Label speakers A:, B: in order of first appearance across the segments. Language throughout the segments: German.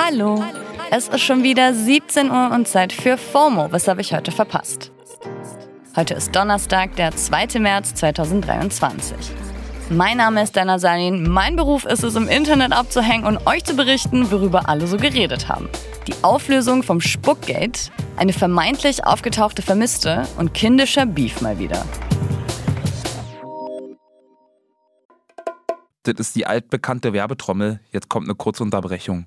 A: Hallo. Es ist schon wieder 17 Uhr und Zeit für FOMO. Was habe ich heute verpasst? Heute ist Donnerstag, der 2. März 2023. Mein Name ist Dana Salin. Mein Beruf ist es, im Internet abzuhängen und euch zu berichten, worüber alle so geredet haben. Die Auflösung vom Spuckgate, eine vermeintlich aufgetauchte Vermisste und kindischer Beef mal wieder.
B: Das ist die altbekannte Werbetrommel. Jetzt kommt eine kurze Unterbrechung.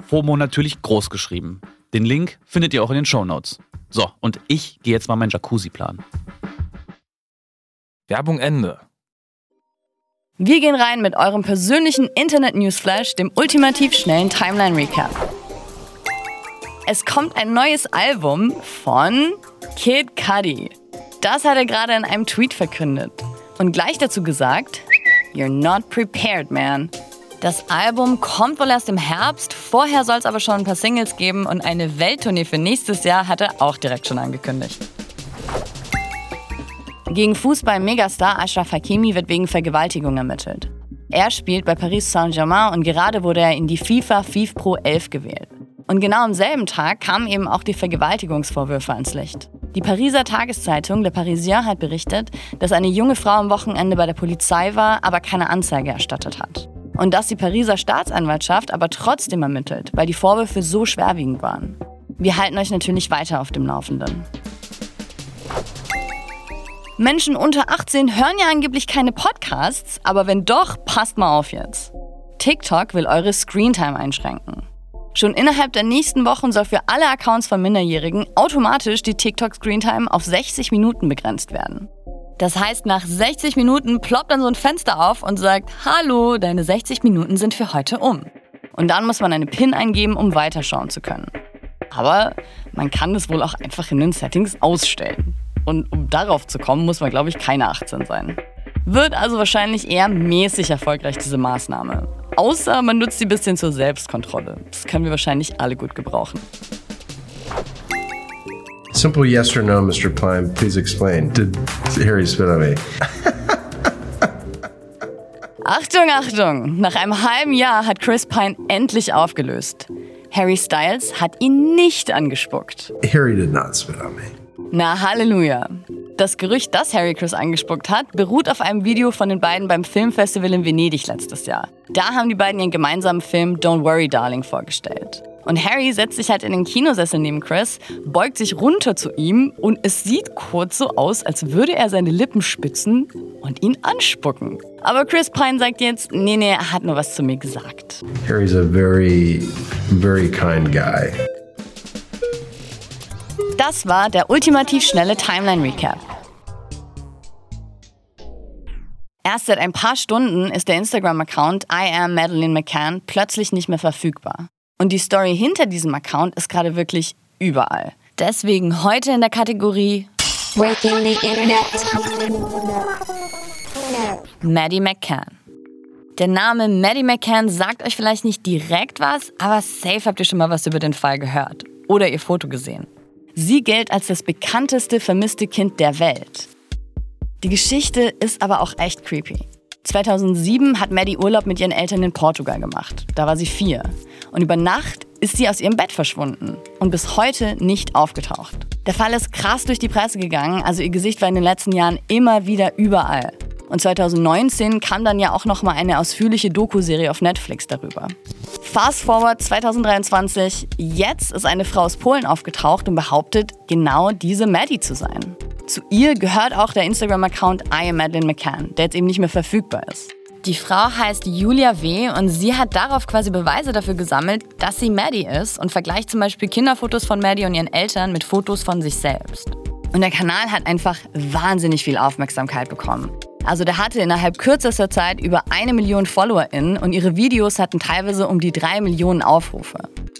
C: FOMO natürlich groß geschrieben. Den Link findet ihr auch in den Show Notes. So, und ich gehe jetzt mal meinen Jacuzzi planen.
B: Werbung Ende.
A: Wir gehen rein mit eurem persönlichen Internet-Newsflash, dem ultimativ schnellen Timeline-Recap. Es kommt ein neues Album von Kid Cudi. Das hat er gerade in einem Tweet verkündet. Und gleich dazu gesagt, You're not prepared, man. Das Album kommt wohl erst im Herbst. Vorher soll es aber schon ein paar Singles geben und eine Welttournee für nächstes Jahr hat er auch direkt schon angekündigt. Gegen Fußball-Megastar Ashraf Hakimi wird wegen Vergewaltigung ermittelt. Er spielt bei Paris Saint-Germain und gerade wurde er in die FIFA FIF Pro 11 gewählt. Und genau am selben Tag kamen eben auch die Vergewaltigungsvorwürfe ans Licht. Die Pariser Tageszeitung Le Parisien hat berichtet, dass eine junge Frau am Wochenende bei der Polizei war, aber keine Anzeige erstattet hat. Und dass die Pariser Staatsanwaltschaft aber trotzdem ermittelt, weil die Vorwürfe so schwerwiegend waren. Wir halten euch natürlich weiter auf dem Laufenden. Menschen unter 18 hören ja angeblich keine Podcasts, aber wenn doch, passt mal auf jetzt. TikTok will eure Screentime einschränken. Schon innerhalb der nächsten Wochen soll für alle Accounts von Minderjährigen automatisch die TikTok Screentime auf 60 Minuten begrenzt werden. Das heißt, nach 60 Minuten ploppt dann so ein Fenster auf und sagt, hallo, deine 60 Minuten sind für heute um. Und dann muss man eine PIN eingeben, um weiterschauen zu können. Aber man kann das wohl auch einfach in den Settings ausstellen. Und um darauf zu kommen, muss man, glaube ich, keine 18 sein. Wird also wahrscheinlich eher mäßig erfolgreich, diese Maßnahme. Außer man nutzt sie ein bisschen zur Selbstkontrolle. Das können wir wahrscheinlich alle gut gebrauchen.
D: Simple yes or no, Mr. Pine. Please explain. Did Harry spit on me?
A: Achtung, Achtung! Nach einem halben Jahr hat Chris Pine endlich aufgelöst. Harry Styles hat ihn nicht angespuckt.
D: Harry did not spit on me.
A: Na, Halleluja. Das Gerücht, dass Harry Chris angespuckt hat, beruht auf einem Video von den beiden beim Filmfestival in Venedig letztes Jahr. Da haben die beiden ihren gemeinsamen Film Don't Worry Darling vorgestellt. Und Harry setzt sich halt in den Kinosessel neben Chris, beugt sich runter zu ihm und es sieht kurz so aus, als würde er seine Lippen spitzen und ihn anspucken. Aber Chris Pine sagt jetzt, nee, nee, er hat nur was zu mir gesagt.
D: Harry's a very, very kind guy.
A: Das war der ultimativ schnelle Timeline Recap. Erst seit ein paar Stunden ist der Instagram-Account I am Madeleine McCann plötzlich nicht mehr verfügbar. Und die Story hinter diesem Account ist gerade wirklich überall. Deswegen heute in der Kategorie
E: Breaking the Internet.
A: Maddie McCann. Der Name Maddie McCann sagt euch vielleicht nicht direkt was, aber safe habt ihr schon mal was über den Fall gehört oder ihr Foto gesehen. Sie gilt als das bekannteste vermisste Kind der Welt. Die Geschichte ist aber auch echt creepy. 2007 hat Maddie Urlaub mit ihren Eltern in Portugal gemacht. Da war sie vier. Und über Nacht ist sie aus ihrem Bett verschwunden und bis heute nicht aufgetaucht. Der Fall ist krass durch die Presse gegangen, also ihr Gesicht war in den letzten Jahren immer wieder überall. Und 2019 kam dann ja auch noch mal eine ausführliche Doku-Serie auf Netflix darüber. Fast forward 2023, jetzt ist eine Frau aus Polen aufgetaucht und behauptet, genau diese Maddie zu sein. Zu ihr gehört auch der Instagram-Account I am Madeleine McCann, der jetzt eben nicht mehr verfügbar ist. Die Frau heißt Julia W. und sie hat darauf quasi Beweise dafür gesammelt, dass sie Maddie ist und vergleicht zum Beispiel Kinderfotos von Maddie und ihren Eltern mit Fotos von sich selbst. Und der Kanal hat einfach wahnsinnig viel Aufmerksamkeit bekommen. Also der hatte innerhalb kürzester Zeit über eine Million FollowerInnen und ihre Videos hatten teilweise um die drei Millionen Aufrufe.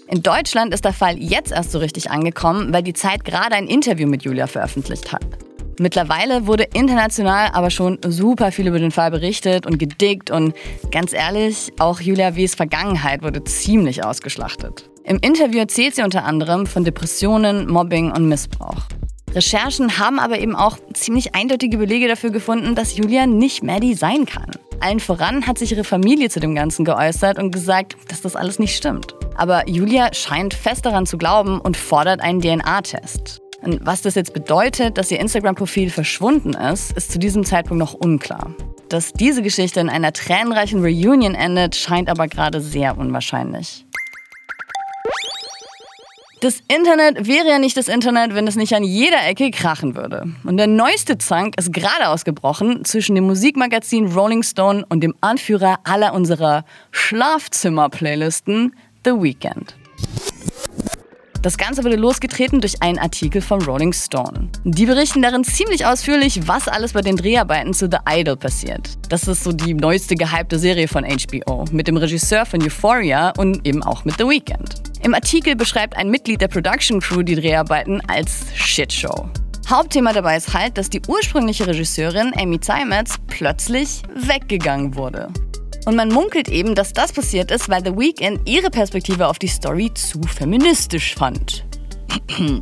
A: In Deutschland ist der Fall jetzt erst so richtig angekommen, weil die Zeit gerade ein Interview mit Julia veröffentlicht hat. Mittlerweile wurde international aber schon super viel über den Fall berichtet und gedickt und ganz ehrlich, auch Julia W.'s Vergangenheit wurde ziemlich ausgeschlachtet. Im Interview erzählt sie unter anderem von Depressionen, Mobbing und Missbrauch. Recherchen haben aber eben auch ziemlich eindeutige Belege dafür gefunden, dass Julia nicht Maddie sein kann. Allen voran hat sich ihre Familie zu dem Ganzen geäußert und gesagt, dass das alles nicht stimmt. Aber Julia scheint fest daran zu glauben und fordert einen DNA-Test. Und was das jetzt bedeutet, dass ihr Instagram-Profil verschwunden ist, ist zu diesem Zeitpunkt noch unklar. Dass diese Geschichte in einer tränenreichen Reunion endet, scheint aber gerade sehr unwahrscheinlich. Das Internet wäre ja nicht das Internet, wenn es nicht an jeder Ecke krachen würde. Und der neueste Zank ist gerade ausgebrochen zwischen dem Musikmagazin Rolling Stone und dem Anführer aller unserer Schlafzimmer-Playlisten, The Weeknd. Das Ganze wurde losgetreten durch einen Artikel von Rolling Stone. Die berichten darin ziemlich ausführlich, was alles bei den Dreharbeiten zu The Idol passiert. Das ist so die neueste gehypte Serie von HBO mit dem Regisseur von Euphoria und eben auch mit The Weeknd. Im Artikel beschreibt ein Mitglied der Production Crew die Dreharbeiten als Shitshow. Hauptthema dabei ist halt, dass die ursprüngliche Regisseurin Amy Steinmetz plötzlich weggegangen wurde. Und man munkelt eben, dass das passiert ist, weil The Weeknd ihre Perspektive auf die Story zu feministisch fand.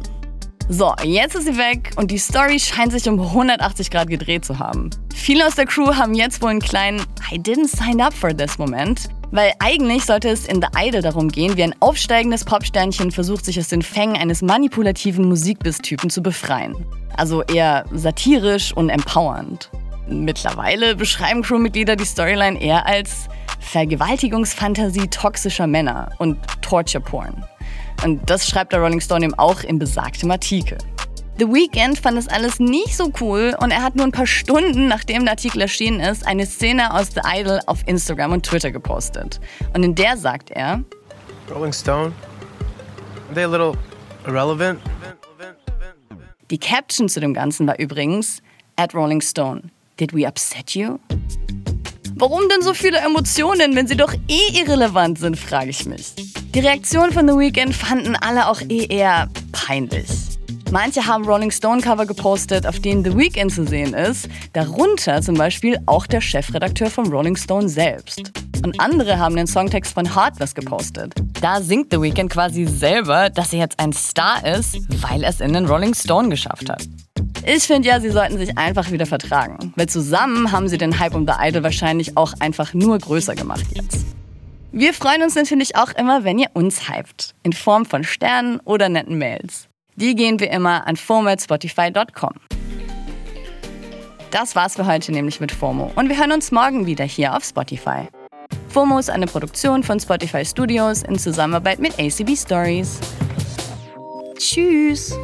A: so, jetzt ist sie weg und die Story scheint sich um 180 Grad gedreht zu haben. Viele aus der Crew haben jetzt wohl einen kleinen I didn't sign up for this Moment, weil eigentlich sollte es in The Idol darum gehen, wie ein aufsteigendes Popsternchen versucht, sich aus den Fängen eines manipulativen Musikbiss-Typen zu befreien. Also eher satirisch und empowernd. Mittlerweile beschreiben Crewmitglieder die Storyline eher als Vergewaltigungsfantasie toxischer Männer und Torture Porn. Und das schreibt der Rolling Stone eben auch in besagtem Artikel. The Weeknd fand das alles nicht so cool und er hat nur ein paar Stunden, nachdem der Artikel erschienen ist, eine Szene aus The Idol auf Instagram und Twitter gepostet. Und in der sagt er:
F: Rolling Stone? Are they a little irrelevant?
A: Die Caption zu dem Ganzen war übrigens: At Rolling Stone. Did we upset you? Warum denn so viele Emotionen, wenn sie doch eh irrelevant sind, frage ich mich. Die Reaktion von The Weeknd fanden alle auch eh eher peinlich. Manche haben Rolling Stone Cover gepostet, auf denen The Weeknd zu sehen ist, darunter zum Beispiel auch der Chefredakteur von Rolling Stone selbst. Und andere haben den Songtext von Heartless gepostet. Da singt The Weeknd quasi selber, dass er jetzt ein Star ist, weil er es in den Rolling Stone geschafft hat. Ich finde ja, sie sollten sich einfach wieder vertragen. Weil zusammen haben sie den Hype um The Idol wahrscheinlich auch einfach nur größer gemacht jetzt. Wir freuen uns natürlich auch immer, wenn ihr uns hypt. In Form von Sternen oder netten Mails. Die gehen wir immer an fomo.spotify.com. Das war's für heute nämlich mit FOMO und wir hören uns morgen wieder hier auf Spotify. FOMO ist eine Produktion von Spotify Studios in Zusammenarbeit mit ACB Stories. Tschüss!